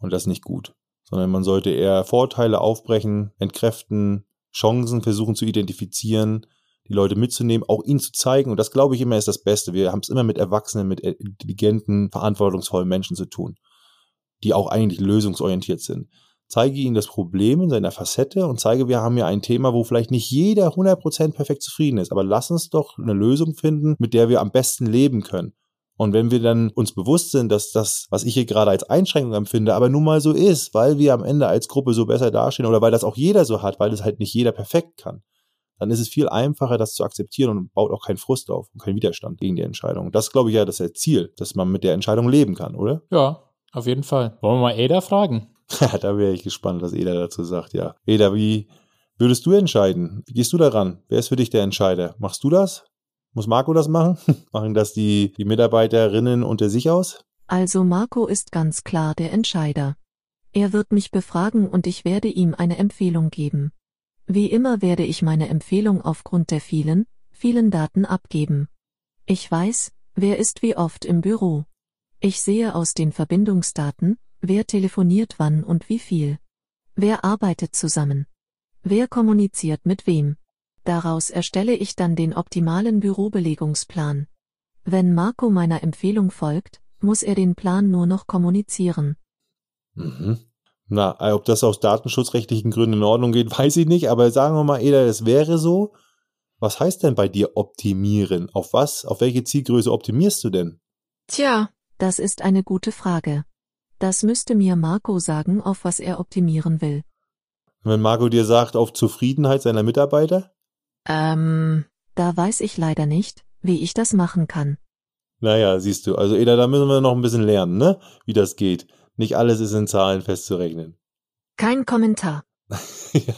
Und das ist nicht gut. Sondern man sollte eher Vorteile aufbrechen, entkräften, Chancen versuchen zu identifizieren, die Leute mitzunehmen, auch ihnen zu zeigen. Und das glaube ich immer ist das Beste. Wir haben es immer mit Erwachsenen, mit intelligenten, verantwortungsvollen Menschen zu tun, die auch eigentlich lösungsorientiert sind zeige ihnen das Problem in seiner Facette und zeige, wir haben ja ein Thema, wo vielleicht nicht jeder 100% perfekt zufrieden ist, aber lass uns doch eine Lösung finden, mit der wir am besten leben können. Und wenn wir dann uns bewusst sind, dass das, was ich hier gerade als Einschränkung empfinde, aber nun mal so ist, weil wir am Ende als Gruppe so besser dastehen oder weil das auch jeder so hat, weil es halt nicht jeder perfekt kann, dann ist es viel einfacher, das zu akzeptieren und baut auch keinen Frust auf und keinen Widerstand gegen die Entscheidung. Das glaube ich ja, das ist das Ziel, dass man mit der Entscheidung leben kann, oder? ja, auf jeden Fall. Wollen wir mal Ada fragen? da wäre ich gespannt, was Eda dazu sagt, ja. Eda, wie würdest du entscheiden? Wie gehst du daran? Wer ist für dich der Entscheider? Machst du das? Muss Marco das machen? Machen das die, die Mitarbeiterinnen unter sich aus? Also Marco ist ganz klar der Entscheider. Er wird mich befragen und ich werde ihm eine Empfehlung geben. Wie immer werde ich meine Empfehlung aufgrund der vielen, vielen Daten abgeben. Ich weiß, wer ist wie oft im Büro. Ich sehe aus den Verbindungsdaten, wer telefoniert wann und wie viel. Wer arbeitet zusammen. Wer kommuniziert mit wem. Daraus erstelle ich dann den optimalen Bürobelegungsplan. Wenn Marco meiner Empfehlung folgt, muss er den Plan nur noch kommunizieren. Mhm. Na, ob das aus datenschutzrechtlichen Gründen in Ordnung geht, weiß ich nicht, aber sagen wir mal, Eda, es wäre so. Was heißt denn bei dir optimieren? Auf was? Auf welche Zielgröße optimierst du denn? Tja, das ist eine gute Frage. Das müsste mir Marco sagen, auf was er optimieren will. Wenn Marco dir sagt, auf Zufriedenheit seiner Mitarbeiter? Ähm, da weiß ich leider nicht, wie ich das machen kann. Naja, siehst du. Also, Eda, da müssen wir noch ein bisschen lernen, ne? Wie das geht. Nicht alles ist in Zahlen festzurechnen. Kein Kommentar. Ja.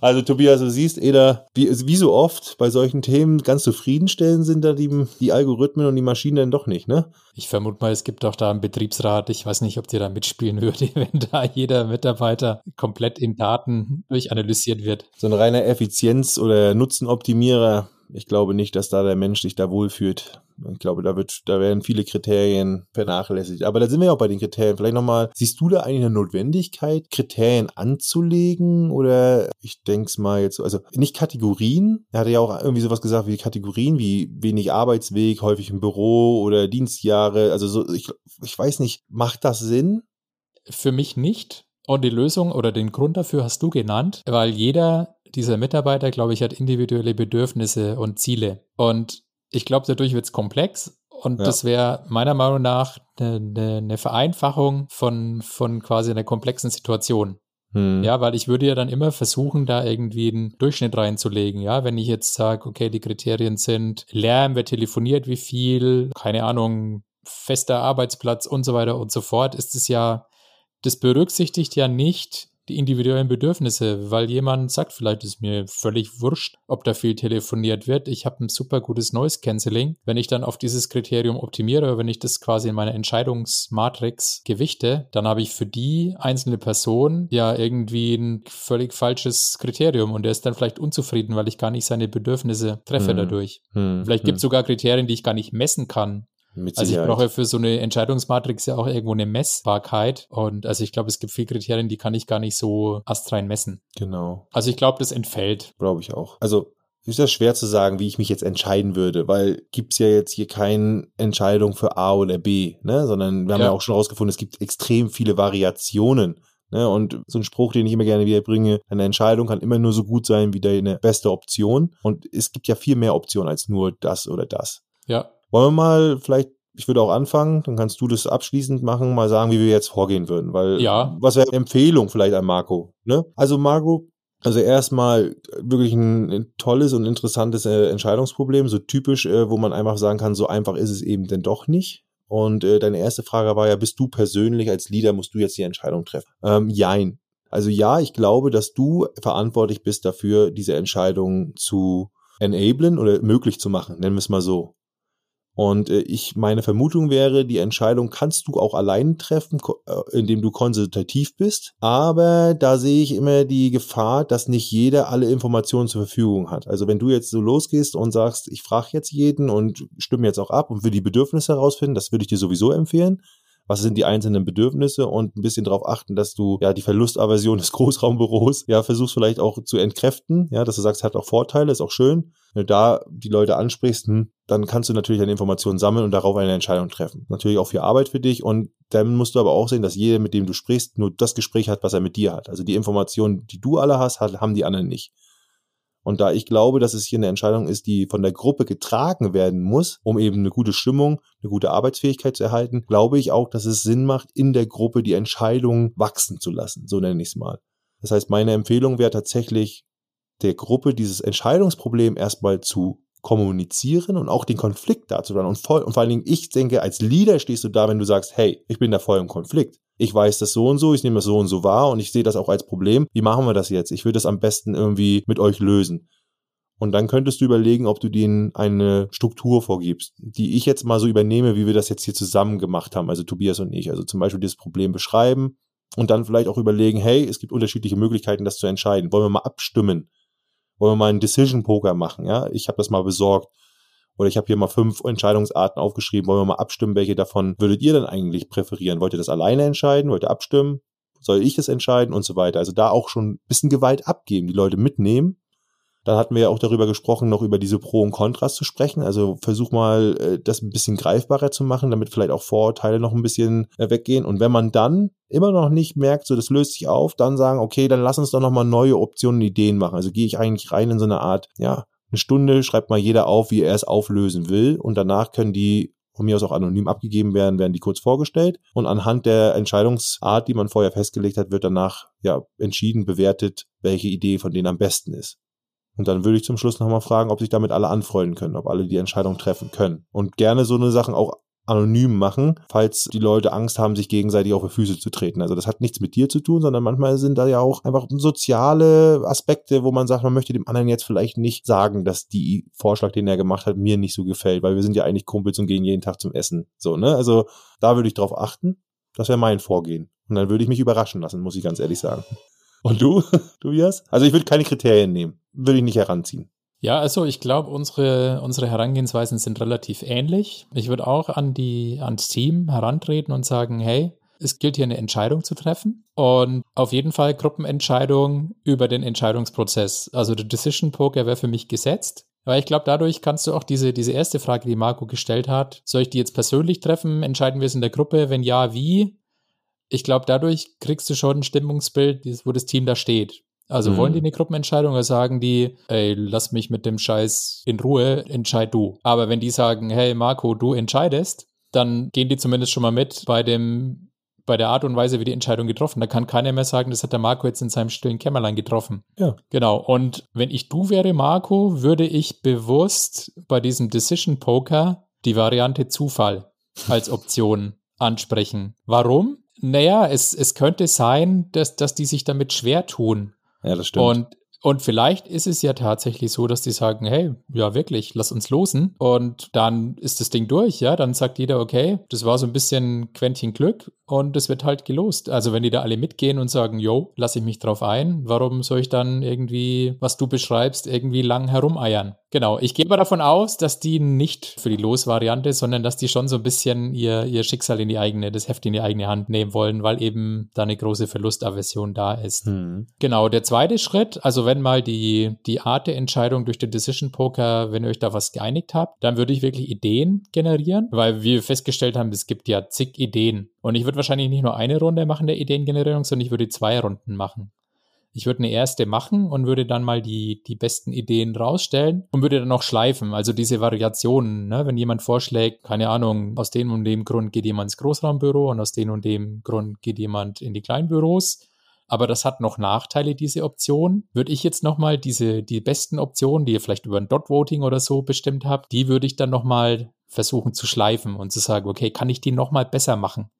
Also Tobias, du siehst, Eda, wie, wie so oft bei solchen Themen ganz zufriedenstellend sind da die, die Algorithmen und die Maschinen dann doch nicht, ne? Ich vermute mal, es gibt auch da einen Betriebsrat. Ich weiß nicht, ob der da mitspielen würde, wenn da jeder Mitarbeiter komplett in Daten durchanalysiert wird. So ein reiner Effizienz- oder Nutzenoptimierer, ich glaube nicht, dass da der Mensch sich da wohlfühlt. Ich glaube, da wird, da werden viele Kriterien vernachlässigt. Aber da sind wir ja auch bei den Kriterien. Vielleicht nochmal, siehst du da eigentlich eine Notwendigkeit, Kriterien anzulegen? Oder ich denk's mal jetzt, also nicht Kategorien. Er hatte ja auch irgendwie sowas gesagt wie Kategorien, wie wenig Arbeitsweg, häufig im Büro oder Dienstjahre. Also so, ich, ich weiß nicht, macht das Sinn? Für mich nicht. Und die Lösung oder den Grund dafür hast du genannt, weil jeder dieser Mitarbeiter, glaube ich, hat individuelle Bedürfnisse und Ziele. Und ich glaube, dadurch wird es komplex. Und Ja. das wäre meiner Meinung nach eine, eine, eine Vereinfachung von, von quasi einer komplexen Situation. Hm. Ja, weil ich würde ja dann immer versuchen, da irgendwie einen Durchschnitt reinzulegen. Ja, wenn ich jetzt sage, okay, die Kriterien sind Lärm, wer telefoniert, wie viel, keine Ahnung, fester Arbeitsplatz und so weiter und so fort, ist es ja, das berücksichtigt ja nicht die individuellen Bedürfnisse, weil jemand sagt, vielleicht ist mir völlig wurscht, ob da viel telefoniert wird. Ich habe ein super gutes Noise Cancelling. Wenn ich dann auf dieses Kriterium optimiere, wenn ich das quasi in meiner Entscheidungsmatrix gewichte, dann habe ich für die einzelne Person ja irgendwie ein völlig falsches Kriterium und der ist dann vielleicht unzufrieden, weil ich gar nicht seine Bedürfnisse treffe hm. dadurch. Hm. Vielleicht gibt es hm. sogar Kriterien, die ich gar nicht messen kann, mit also ich brauche für so eine Entscheidungsmatrix ja auch irgendwo eine Messbarkeit. Und also ich glaube, es gibt viele Kriterien, die kann ich gar nicht so astrein messen. Genau. Also ich glaube, das entfällt. Glaube ich auch. Also ist ja schwer zu sagen, wie ich mich jetzt entscheiden würde, weil gibt's ja jetzt hier keine Entscheidung für A oder B, ne? Sondern wir haben ja, ja auch schon rausgefunden, es gibt extrem viele Variationen. Ne? Und so ein Spruch, den ich immer gerne wieder bringe, eine Entscheidung kann immer nur so gut sein wie deine beste Option. Und es gibt ja viel mehr Optionen als nur das oder das. Ja. Wollen wir mal vielleicht ich würde auch anfangen, dann kannst du das abschließend machen, mal sagen, wie wir jetzt vorgehen würden, weil ja. was wäre Empfehlung vielleicht an Marco, ne? Also Marco, also erstmal wirklich ein, tolles und interessantes äh, Entscheidungsproblem, so typisch, äh, wo man einfach sagen kann, so einfach ist es eben denn doch nicht. Und äh, deine erste Frage war ja, bist du persönlich als Leader, musst du jetzt die Entscheidung treffen? Ähm, jein. Also ja, ich glaube, dass du verantwortlich bist dafür, diese Entscheidung zu enablen oder möglich zu machen, nennen wir es mal so. Und äh, ich, meine Vermutung wäre, die Entscheidung kannst du auch allein treffen, äh, indem du konsultativ bist. Aber da sehe ich immer die Gefahr, dass nicht jeder alle Informationen zur Verfügung hat. Also wenn du jetzt so losgehst und sagst, ich frage jetzt jeden und stimme jetzt auch ab und will die Bedürfnisse herausfinden, das würde ich dir sowieso empfehlen was sind die einzelnen Bedürfnisse und ein bisschen darauf achten, dass du ja die Verlustaversion des Großraumbüros ja versuchst vielleicht auch zu entkräften, ja, dass du sagst, hat auch Vorteile, ist auch schön. Wenn du da die Leute ansprichst, hm, dann kannst du natürlich eine Information sammeln und darauf eine Entscheidung treffen. Natürlich auch viel Arbeit für dich und dann musst du aber auch sehen, dass jeder, mit dem du sprichst, nur das Gespräch hat, was er mit dir hat. Also die Informationen, die du alle hast, haben die anderen nicht. Und da ich glaube, dass es hier eine Entscheidung ist, die von der Gruppe getragen werden muss, um eben eine gute Stimmung, eine gute Arbeitsfähigkeit zu erhalten, glaube ich auch, dass es Sinn macht, in der Gruppe die Entscheidung wachsen zu lassen. So nenne ich es mal. Das heißt, meine Empfehlung wäre tatsächlich, der Gruppe dieses Entscheidungsproblem erstmal zu kommunizieren und auch den Konflikt darzustellen. Und, voll, und vor allen Dingen, ich denke, als Leader stehst du da, wenn du sagst, hey, ich bin da voll im Konflikt ich weiß das so und so, ich nehme das so und so wahr und ich sehe das auch als Problem. Wie machen wir das jetzt? Ich würde das am besten irgendwie mit euch lösen. Und dann könntest du überlegen, ob du denen eine Struktur vorgibst, die ich jetzt mal so übernehme, wie wir das jetzt hier zusammen gemacht haben, also Tobias und ich. Also zum Beispiel dieses Problem beschreiben und dann vielleicht auch überlegen, hey, es gibt unterschiedliche Möglichkeiten, das zu entscheiden. Wollen wir mal abstimmen? Wollen wir mal einen Decision Poker machen? Ja, ich habe das mal besorgt. Oder ich habe hier mal fünf Entscheidungsarten aufgeschrieben. Wollen wir mal abstimmen, welche davon würdet ihr denn eigentlich präferieren? Wollt ihr das alleine entscheiden? Wollt ihr abstimmen? Soll ich das entscheiden? Und so weiter. Also da auch schon ein bisschen Gewalt abgeben, die Leute mitnehmen. Dann hatten wir ja auch darüber gesprochen, noch über diese Pro und Kontras zu sprechen. Also versuch mal, äh, das ein bisschen greifbarer zu machen, damit vielleicht auch Vorurteile noch ein bisschen äh, weggehen. Und wenn man dann immer noch nicht merkt, so das löst sich auf, dann sagen, okay, dann lass uns doch nochmal neue Optionen, Ideen machen. Also gehe ich eigentlich rein in so eine Art, ja, eine Stunde schreibt mal jeder auf, wie er es auflösen will und danach können die von mir aus auch anonym abgegeben werden, werden die kurz vorgestellt und anhand der Entscheidungsart, die man vorher festgelegt hat, wird danach ja entschieden bewertet, welche Idee von denen am besten ist. Und dann würde ich zum Schluss nochmal fragen, ob sich damit alle anfreunden können, ob alle die Entscheidung treffen können. Und gerne so eine Sachen auch anonym machen, falls die Leute Angst haben, sich gegenseitig auf die Füße zu treten. Also das hat nichts mit dir zu tun, sondern manchmal sind da ja auch einfach soziale Aspekte, wo man sagt, man möchte dem anderen jetzt vielleicht nicht sagen, dass die Vorschlag, den er gemacht hat, mir nicht so gefällt, weil wir sind ja eigentlich Kumpels und gehen jeden Tag zum Essen. So, ne? Also da würde ich drauf achten. Das wäre mein Vorgehen. Und dann würde ich mich überraschen lassen, muss ich ganz ehrlich sagen. Und du, Tobias? Also ich würde keine Kriterien nehmen. Würde ich nicht heranziehen. Ja, also ich glaube, unsere, unsere Herangehensweisen sind relativ ähnlich. Ich würde auch an die, ans Team herantreten und sagen, hey, es gilt hier eine Entscheidung zu treffen und auf jeden Fall Gruppenentscheidung über den Entscheidungsprozess. Also der Decision Poker wäre für mich gesetzt. Aber ich glaube, dadurch kannst du auch diese, diese erste Frage, die Marco gestellt hat, soll ich die jetzt persönlich treffen? Entscheiden wir es in der Gruppe? Wenn ja, wie? Ich glaube, dadurch kriegst du schon ein Stimmungsbild, wo das Team da steht. Also mhm. wollen die eine Gruppenentscheidung oder sagen die, ey, lass mich mit dem Scheiß in Ruhe, entscheid du. Aber wenn die sagen, hey Marco, du entscheidest, dann gehen die zumindest schon mal mit bei dem bei der Art und Weise, wie die Entscheidung getroffen. Da kann keiner mehr sagen, das hat der Marco jetzt in seinem stillen Kämmerlein getroffen. Ja. Genau. Und wenn ich du wäre, Marco, würde ich bewusst bei diesem Decision Poker die Variante Zufall als Option ansprechen. Warum? Naja, es, es könnte sein, dass, dass die sich damit schwer tun. Ja, das stimmt. Und und vielleicht ist es ja tatsächlich so, dass die sagen, hey, ja wirklich, lass uns losen. Und dann ist das Ding durch, ja. Dann sagt jeder, okay, das war so ein bisschen Quäntchen Glück und es wird halt gelost. Also wenn die da alle mitgehen und sagen, yo, lass ich mich drauf ein, warum soll ich dann irgendwie, was du beschreibst, irgendwie lang herumeiern? Genau, ich gehe aber davon aus, dass die nicht für die Losvariante, sondern dass die schon so ein bisschen ihr, ihr Schicksal in die eigene, das Heft in die eigene Hand nehmen wollen, weil eben da eine große Verlustaversion da ist. Hm. Genau, der zweite Schritt, also wenn mal die, die Art der Entscheidung durch den Decision Poker, wenn ihr euch da was geeinigt habt, dann würde ich wirklich Ideen generieren, weil wir festgestellt haben, es gibt ja zig Ideen. Und ich würde wahrscheinlich nicht nur eine Runde machen der Ideengenerierung, sondern ich würde zwei Runden machen. Ich würde eine erste machen und würde dann mal die, die besten Ideen rausstellen und würde dann noch schleifen. Also diese Variationen, ne? wenn jemand vorschlägt, keine Ahnung, aus dem und dem Grund geht jemand ins Großraumbüro und aus dem und dem Grund geht jemand in die Kleinbüros. Aber das hat noch Nachteile, diese Option. Würde ich jetzt nochmal diese, die besten Optionen, die ihr vielleicht über ein Dot-Voting oder so bestimmt habt, die würde ich dann nochmal versuchen zu schleifen und zu sagen, okay, kann ich die nochmal besser machen?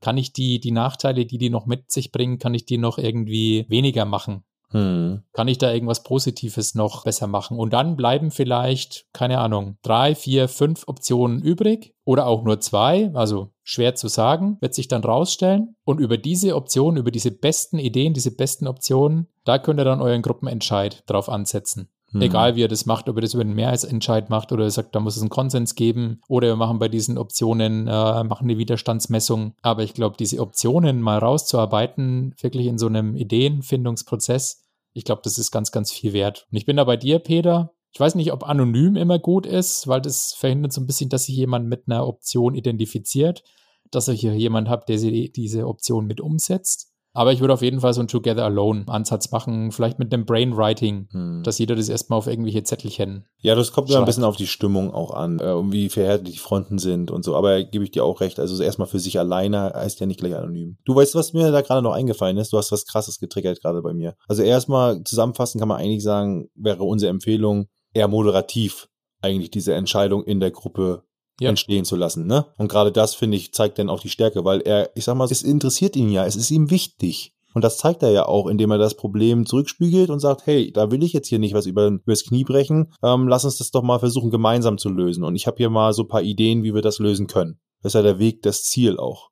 Kann ich die, die Nachteile, die die noch mit sich bringen, kann ich die noch irgendwie weniger machen? Hm. Kann ich da irgendwas Positives noch besser machen? Und dann bleiben vielleicht, keine Ahnung, drei, vier, fünf Optionen übrig oder auch nur zwei, also schwer zu sagen, wird sich dann rausstellen. Und über diese Optionen, über diese besten Ideen, diese besten Optionen, da könnt ihr dann euren Gruppenentscheid drauf ansetzen. Mhm. Egal wie er das macht, ob er das über den Mehrheitsentscheid macht oder er sagt, da muss es einen Konsens geben oder wir machen bei diesen Optionen, äh, machen eine Widerstandsmessung. Aber ich glaube, diese Optionen mal rauszuarbeiten, wirklich in so einem Ideenfindungsprozess, ich glaube, das ist ganz, ganz viel wert. Und ich bin da bei dir, Peter. Ich weiß nicht, ob anonym immer gut ist, weil das verhindert so ein bisschen, dass sich jemand mit einer Option identifiziert, dass ich hier jemand habe, der diese Option mit umsetzt. Aber ich würde auf jeden Fall so einen Together Alone-Ansatz machen, vielleicht mit einem Brainwriting, hm. dass jeder das erstmal auf irgendwelche Zettelchen. Ja, das kommt ja ein bisschen auf die Stimmung auch an, äh, wie verhärtet die Fronten sind und so. Aber gebe ich dir auch recht. Also erstmal für sich alleine heißt ja nicht gleich anonym. Du weißt, was mir da gerade noch eingefallen ist? Du hast was krasses getriggert gerade bei mir. Also erstmal zusammenfassen kann man eigentlich sagen, wäre unsere Empfehlung eher moderativ eigentlich diese Entscheidung in der Gruppe ja. entstehen zu lassen. Ne? Und gerade das, finde ich, zeigt dann auch die Stärke, weil er, ich sag mal, es interessiert ihn ja, es ist ihm wichtig. Und das zeigt er ja auch, indem er das Problem zurückspiegelt und sagt, hey, da will ich jetzt hier nicht was über, übers Knie brechen, ähm, lass uns das doch mal versuchen, gemeinsam zu lösen. Und ich habe hier mal so ein paar Ideen, wie wir das lösen können. Das ist ja der Weg, das Ziel auch.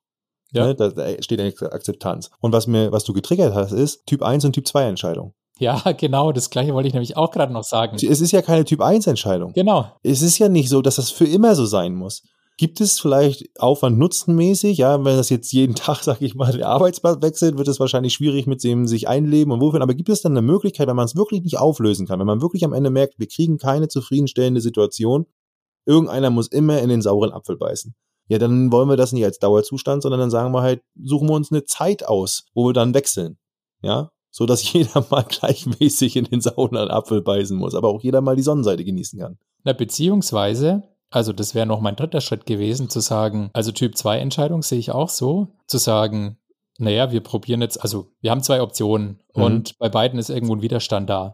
Ja. Ne? Da, da steht eine Akzeptanz. Und was mir, was du getriggert hast, ist Typ 1 und Typ 2 Entscheidung. Ja, genau, das gleiche wollte ich nämlich auch gerade noch sagen. Es ist ja keine Typ-1-Entscheidung. Genau. Es ist ja nicht so, dass das für immer so sein muss. Gibt es vielleicht Aufwand-Nutzen-mäßig? Ja, wenn das jetzt jeden Tag, sag ich mal, der Arbeitsplatz wechselt, wird es wahrscheinlich schwierig mit dem sich einleben und wofür. Aber gibt es dann eine Möglichkeit, wenn man es wirklich nicht auflösen kann, wenn man wirklich am Ende merkt, wir kriegen keine zufriedenstellende Situation, irgendeiner muss immer in den sauren Apfel beißen. Ja, dann wollen wir das nicht als Dauerzustand, sondern dann sagen wir halt, suchen wir uns eine Zeit aus, wo wir dann wechseln. Ja, so dass jeder mal gleichmäßig in den sauren Apfel beißen muss, aber auch jeder mal die Sonnenseite genießen kann. Na, beziehungsweise, also das wäre noch mein dritter Schritt gewesen, zu sagen, also Typ 2 Entscheidung sehe ich auch so, zu sagen, naja, wir probieren jetzt, also wir haben zwei Optionen mhm. und bei beiden ist irgendwo ein Widerstand da.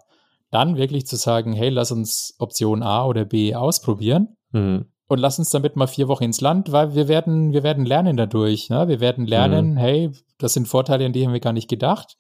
Dann wirklich zu sagen, hey, lass uns Option A oder B ausprobieren. Mhm und lass uns damit mal vier Wochen ins Land, weil wir werden, wir werden lernen dadurch. Ne? Wir werden lernen, mhm. hey, das sind Vorteile, an die haben wir gar nicht gedacht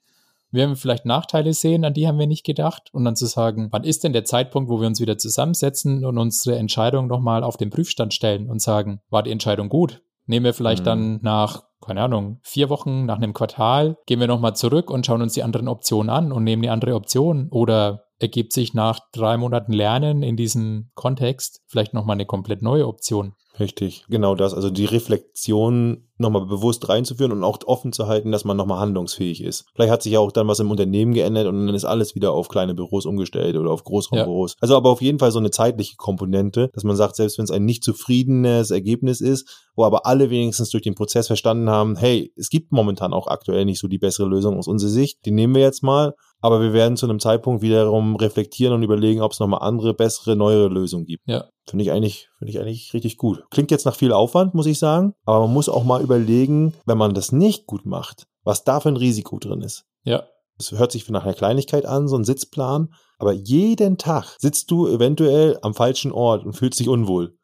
werden wir vielleicht Nachteile sehen, an die haben wir nicht gedacht. Und dann zu sagen, wann ist denn der Zeitpunkt, wo wir uns wieder zusammensetzen und unsere Entscheidung nochmal auf den Prüfstand stellen und sagen, war die Entscheidung gut? Nehmen wir vielleicht mhm. dann nach, keine Ahnung, vier Wochen, nach einem Quartal, gehen wir nochmal zurück und schauen uns die anderen Optionen an und nehmen die andere Option oder ergibt sich nach drei Monaten Lernen in diesem Kontext vielleicht nochmal eine komplett neue Option. Richtig, genau das. Also die Reflexion nochmal bewusst reinzuführen und auch offen zu halten, dass man nochmal handlungsfähig ist. Vielleicht hat sich ja auch dann was im Unternehmen geändert und dann ist alles wieder auf kleine Büros umgestellt oder auf Großraumbüros. Ja. Also aber auf jeden Fall so eine zeitliche Komponente, dass man sagt, selbst wenn es ein nicht zufriedenes Ergebnis ist, wo aber alle wenigstens durch den Prozess verstanden haben, hey, es gibt momentan auch aktuell nicht so die bessere Lösung aus unserer Sicht, die nehmen wir jetzt mal aber wir werden zu einem Zeitpunkt wiederum reflektieren und überlegen, ob es nochmal andere, bessere, neuere Lösungen gibt. Ja. Finde ich eigentlich, finde ich eigentlich richtig gut. Klingt jetzt nach viel Aufwand, muss ich sagen, aber man muss auch mal überlegen, wenn man das nicht gut macht, was da für ein Risiko drin ist. Ja. Es hört sich nach einer Kleinigkeit an, so ein Sitzplan, aber jeden Tag sitzt du eventuell am falschen Ort und fühlst dich unwohl.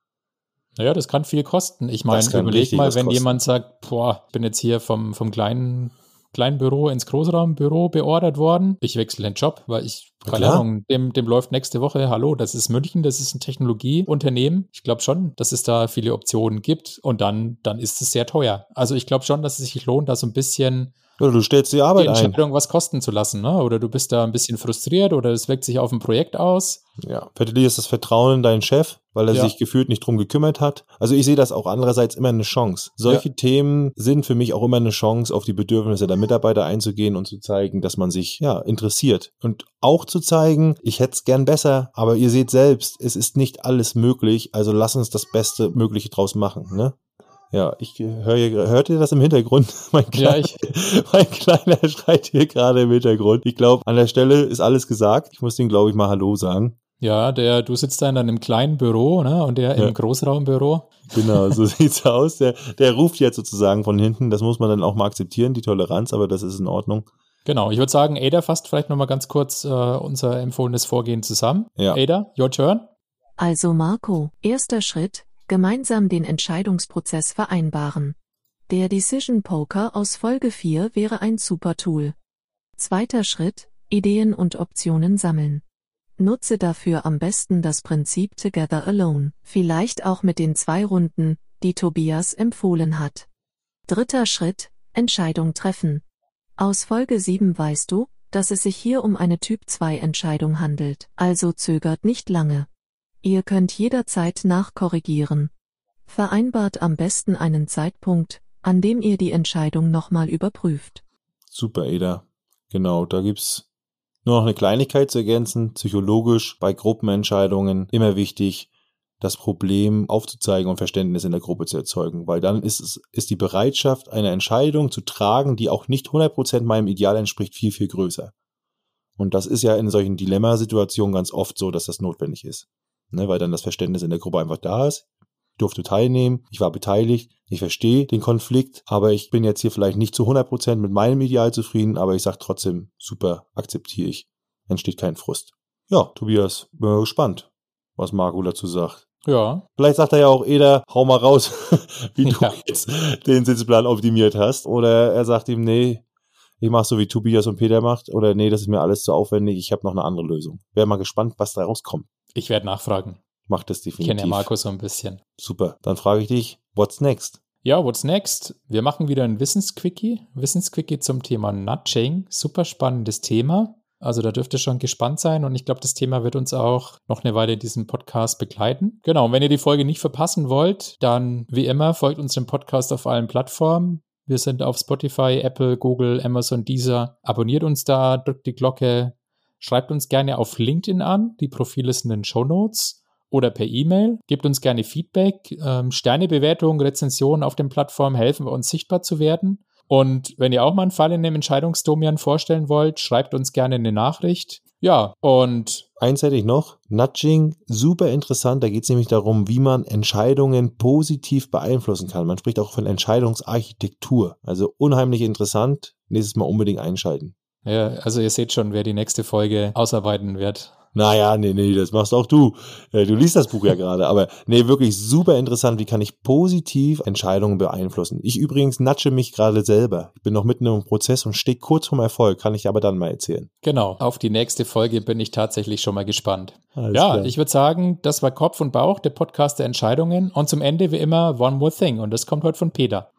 Naja, das kann viel kosten. Ich meine, überleg mal, wenn kosten. jemand sagt, boah, bin jetzt hier vom, vom kleinen kleinen Büro ins Großraumbüro beordert worden. Ich wechsle den Job, weil ich, keine Ahnung, dem, dem läuft nächste Woche, hallo, das ist München, das ist ein Technologieunternehmen. Ich glaube schon, dass es da viele Optionen gibt und dann, dann ist es sehr teuer. Also ich glaube schon, dass es sich lohnt, da so ein bisschen oder du stellst die Arbeit die Entscheidung, ein. was kosten zu lassen, ne? Oder du bist da ein bisschen frustriert oder es wirkt sich auf ein Projekt aus. Ja, verlierst das Vertrauen in deinen Chef, weil er ja. sich gefühlt nicht drum gekümmert hat. Also ich sehe das auch andererseits immer eine Chance. Solche ja. Themen sind für mich auch immer eine Chance, auf die Bedürfnisse der Mitarbeiter einzugehen und zu zeigen, dass man sich ja interessiert. Und auch zu zeigen, ich hätte es gern besser, aber ihr seht selbst, es ist nicht alles möglich, also lass uns das Beste Mögliche draus machen. Ne? Ja, ich höre hört ihr das im Hintergrund? Mein kleiner, ja, ich, mein kleiner schreit hier gerade im Hintergrund. Ich glaube, an der Stelle ist alles gesagt. Ich muss ihm, glaube ich, mal Hallo sagen. Ja, der, du sitzt da in einem kleinen Büro, ne? Und der ja. im Großraumbüro. Genau, so sieht's aus. Der, der ruft jetzt sozusagen von hinten. Das muss man dann auch mal akzeptieren, die Toleranz, aber das ist in Ordnung. Genau, ich würde sagen, Ada fasst vielleicht nochmal ganz kurz äh, unser empfohlenes Vorgehen zusammen. Ja. Ada, your turn. Also Marco, erster Schritt, gemeinsam den Entscheidungsprozess vereinbaren. Der Decision Poker aus Folge 4 wäre ein super Tool. Zweiter Schritt, Ideen und Optionen sammeln. Nutze dafür am besten das Prinzip Together Alone, vielleicht auch mit den zwei Runden, die Tobias empfohlen hat. Dritter Schritt, Entscheidung treffen. Aus Folge 7 weißt du, dass es sich hier um eine Typ 2 Entscheidung handelt, also zögert nicht lange. Ihr könnt jederzeit nachkorrigieren. Vereinbart am besten einen Zeitpunkt, an dem ihr die Entscheidung nochmal überprüft. Super, Eda. Genau, da gibt's nur noch eine Kleinigkeit zu ergänzen. Psychologisch bei Gruppenentscheidungen immer wichtig, das Problem aufzuzeigen und Verständnis in der Gruppe zu erzeugen, weil dann ist es, ist die Bereitschaft, eine Entscheidung zu tragen, die auch nicht 100% meinem Ideal entspricht, viel, viel größer. Und das ist ja in solchen Dilemmasituationen ganz oft so, dass das notwendig ist ne, weil dann das Verständnis in der Gruppe einfach da ist. Ich durfte teilnehmen, ich war beteiligt, ich verstehe den Konflikt, aber ich bin jetzt hier vielleicht nicht zu 100% mit meinem Ideal zufrieden, aber ich sage trotzdem, super, akzeptiere ich. Entsteht kein Frust. Ja, Tobias, bin mal gespannt, was Marco dazu sagt. Ja. Vielleicht sagt er ja auch, Eder, hau mal raus, wie du ja. jetzt den Sitzplan optimiert hast. Oder er sagt ihm, nee, ich mach so wie Tobias und Peter macht. Oder nee, das ist mir alles zu aufwendig, ich habe noch eine andere Lösung. Wäre mal gespannt, was da rauskommt. Ich werde nachfragen. Mach das definitiv. Ich kenne ja Marco so ein bisschen. Super. Dann frage ich dich, what's next? Ja, what's next? Wir machen wieder ein Wissensquickie. Wissensquickie zum Thema Nudging. Super spannendes Thema. Also da dürft ihr schon gespannt sein und ich glaube, das Thema wird uns auch noch eine Weile in diesem Podcast begleiten. Genau, und wenn ihr die Folge nicht verpassen wollt, dann wie immer folgt unserem Podcast auf allen Plattformen. Wir sind auf Spotify, Apple, Google, Amazon, Deezer. Abonniert uns da, drückt die Glocke, Schreibt uns gerne auf LinkedIn an, die Profile sind in den Show Notes oder per E-Mail. Gebt uns gerne Feedback. Ähm, Sternebewertungen, Rezensionen auf den Plattformen helfen uns sichtbar zu werden. Und wenn ihr auch mal einen Fall in dem Entscheidungsdomian vorstellen wollt, schreibt uns gerne eine Nachricht. Ja, und. Einseitig noch, Nudging, super interessant. Da geht es nämlich darum, wie man Entscheidungen positiv beeinflussen kann. Man spricht auch von Entscheidungsarchitektur. Also unheimlich interessant. Nächstes Mal unbedingt einschalten. Ja, also ihr seht schon, wer die nächste Folge ausarbeiten wird. Naja, nee, nee, das machst auch du. Äh, du liest das Buch ja gerade, aber nee, wirklich super interessant. Wie kann ich positiv Entscheidungen beeinflussen? Ich übrigens natsche mich gerade selber. Ich bin noch mitten im Prozess und stehe kurz vorm Erfolg, kann ich aber dann mal erzählen. Genau, auf die nächste Folge bin ich tatsächlich schon mal gespannt. Alles ja, klar. ich würde sagen, das war Kopf und Bauch, der Podcast der Entscheidungen. Und zum Ende wie immer One More Thing und das kommt heute von Peter.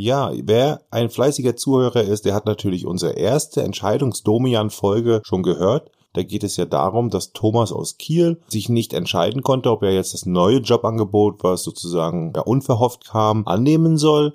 Ja, wer ein fleißiger Zuhörer ist, der hat natürlich unsere erste Entscheidungsdomian-Folge schon gehört. Da geht es ja darum, dass Thomas aus Kiel sich nicht entscheiden konnte, ob er jetzt das neue Jobangebot, was sozusagen ja, unverhofft kam, annehmen soll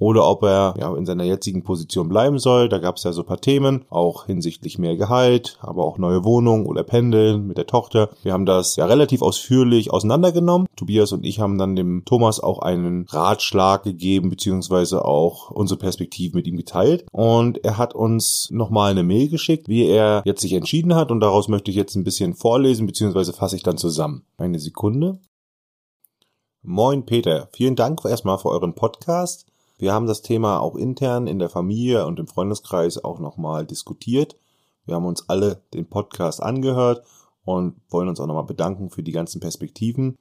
oder ob er ja in seiner jetzigen Position bleiben soll. Da gab es ja so paar Themen, auch hinsichtlich mehr Gehalt, aber auch neue Wohnung oder Pendeln mit der Tochter. Wir haben das ja relativ ausführlich auseinandergenommen. Tobias und ich haben dann dem Thomas auch einen Ratschlag gegeben, beziehungsweise auch unsere Perspektive mit ihm geteilt. Und er hat uns nochmal eine Mail geschickt, wie er jetzt sich entschieden hat. Und daraus möchte ich jetzt ein bisschen vorlesen, beziehungsweise fasse ich dann zusammen. Eine Sekunde. Moin Peter, vielen Dank erstmal für euren Podcast. Wir haben das Thema auch intern in der Familie und im Freundeskreis auch nochmal diskutiert. Wir haben uns alle den Podcast angehört und wollen uns auch nochmal bedanken für die ganzen Perspektiven.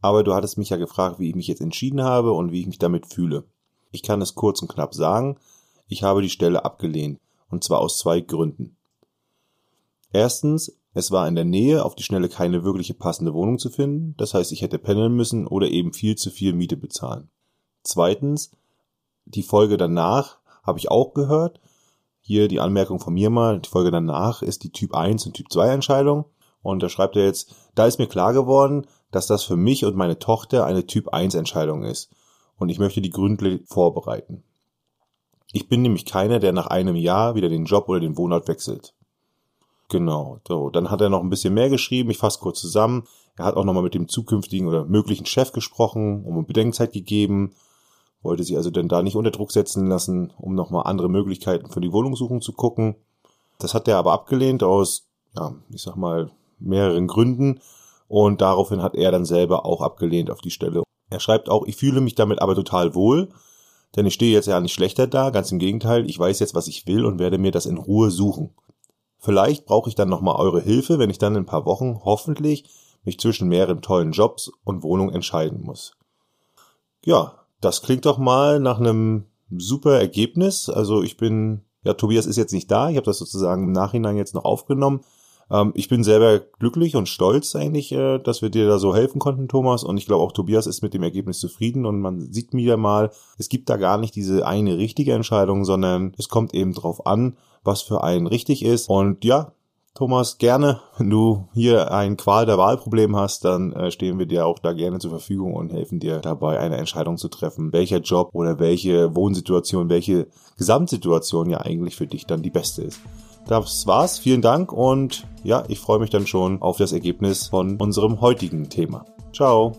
aber du hattest mich ja gefragt, wie ich mich jetzt entschieden habe und wie ich mich damit fühle. Ich kann es kurz und knapp sagen, ich habe die Stelle abgelehnt, und zwar aus zwei Gründen. Erstens, es war in der Nähe auf die Schnelle keine wirkliche passende Wohnung zu finden, das heißt, ich hätte pendeln müssen oder eben viel zu viel Miete bezahlen. Zweitens, die Folge danach habe ich auch gehört. Hier die Anmerkung von mir mal, die Folge danach ist die Typ 1 und Typ 2 Entscheidung. Und da schreibt er jetzt, da ist mir klar geworden, dass das für mich und meine Tochter eine Typ 1 Entscheidung ist. Und ich möchte die gründlich vorbereiten. Ich bin nämlich keiner, der nach einem Jahr wieder den Job oder den Wohnort wechselt. Genau. So, dann hat er noch ein bisschen mehr geschrieben. Ich fasse kurz zusammen. Er hat auch nochmal mit dem zukünftigen oder möglichen Chef gesprochen, um Bedenkzeit gegeben. Wollte sie also denn da nicht unter Druck setzen lassen, um nochmal andere Möglichkeiten für die Wohnungssuchung zu gucken. Das hat er aber abgelehnt aus, ja, ich sag mal, mehreren Gründen. Und daraufhin hat er dann selber auch abgelehnt auf die Stelle. Er schreibt auch, ich fühle mich damit aber total wohl, denn ich stehe jetzt ja nicht schlechter da, ganz im Gegenteil, ich weiß jetzt, was ich will und werde mir das in Ruhe suchen. Vielleicht brauche ich dann nochmal eure Hilfe, wenn ich dann in ein paar Wochen hoffentlich mich zwischen mehreren tollen Jobs und Wohnungen entscheiden muss. Ja, das klingt doch mal nach einem super Ergebnis. Also ich bin, ja, Tobias ist jetzt nicht da, ich habe das sozusagen im Nachhinein jetzt noch aufgenommen. Ähm, ich bin selber glücklich und stolz eigentlich, äh, dass wir dir da so helfen konnten, Thomas. Und ich glaube auch Tobias ist mit dem Ergebnis zufrieden und man sieht wieder mal, es gibt da gar nicht diese eine richtige Entscheidung, sondern es kommt eben drauf an, was für einen richtig ist. Und ja, Thomas, gerne, wenn du hier ein Qual der Wahlproblem hast, dann äh, stehen wir dir auch da gerne zur Verfügung und helfen dir dabei, eine Entscheidung zu treffen, welcher Job oder welche Wohnsituation, welche Gesamtsituation ja eigentlich für dich dann die beste ist. Das war's. Vielen Dank und ja, ich freue mich dann schon auf das Ergebnis von unserem heutigen Thema. Ciao.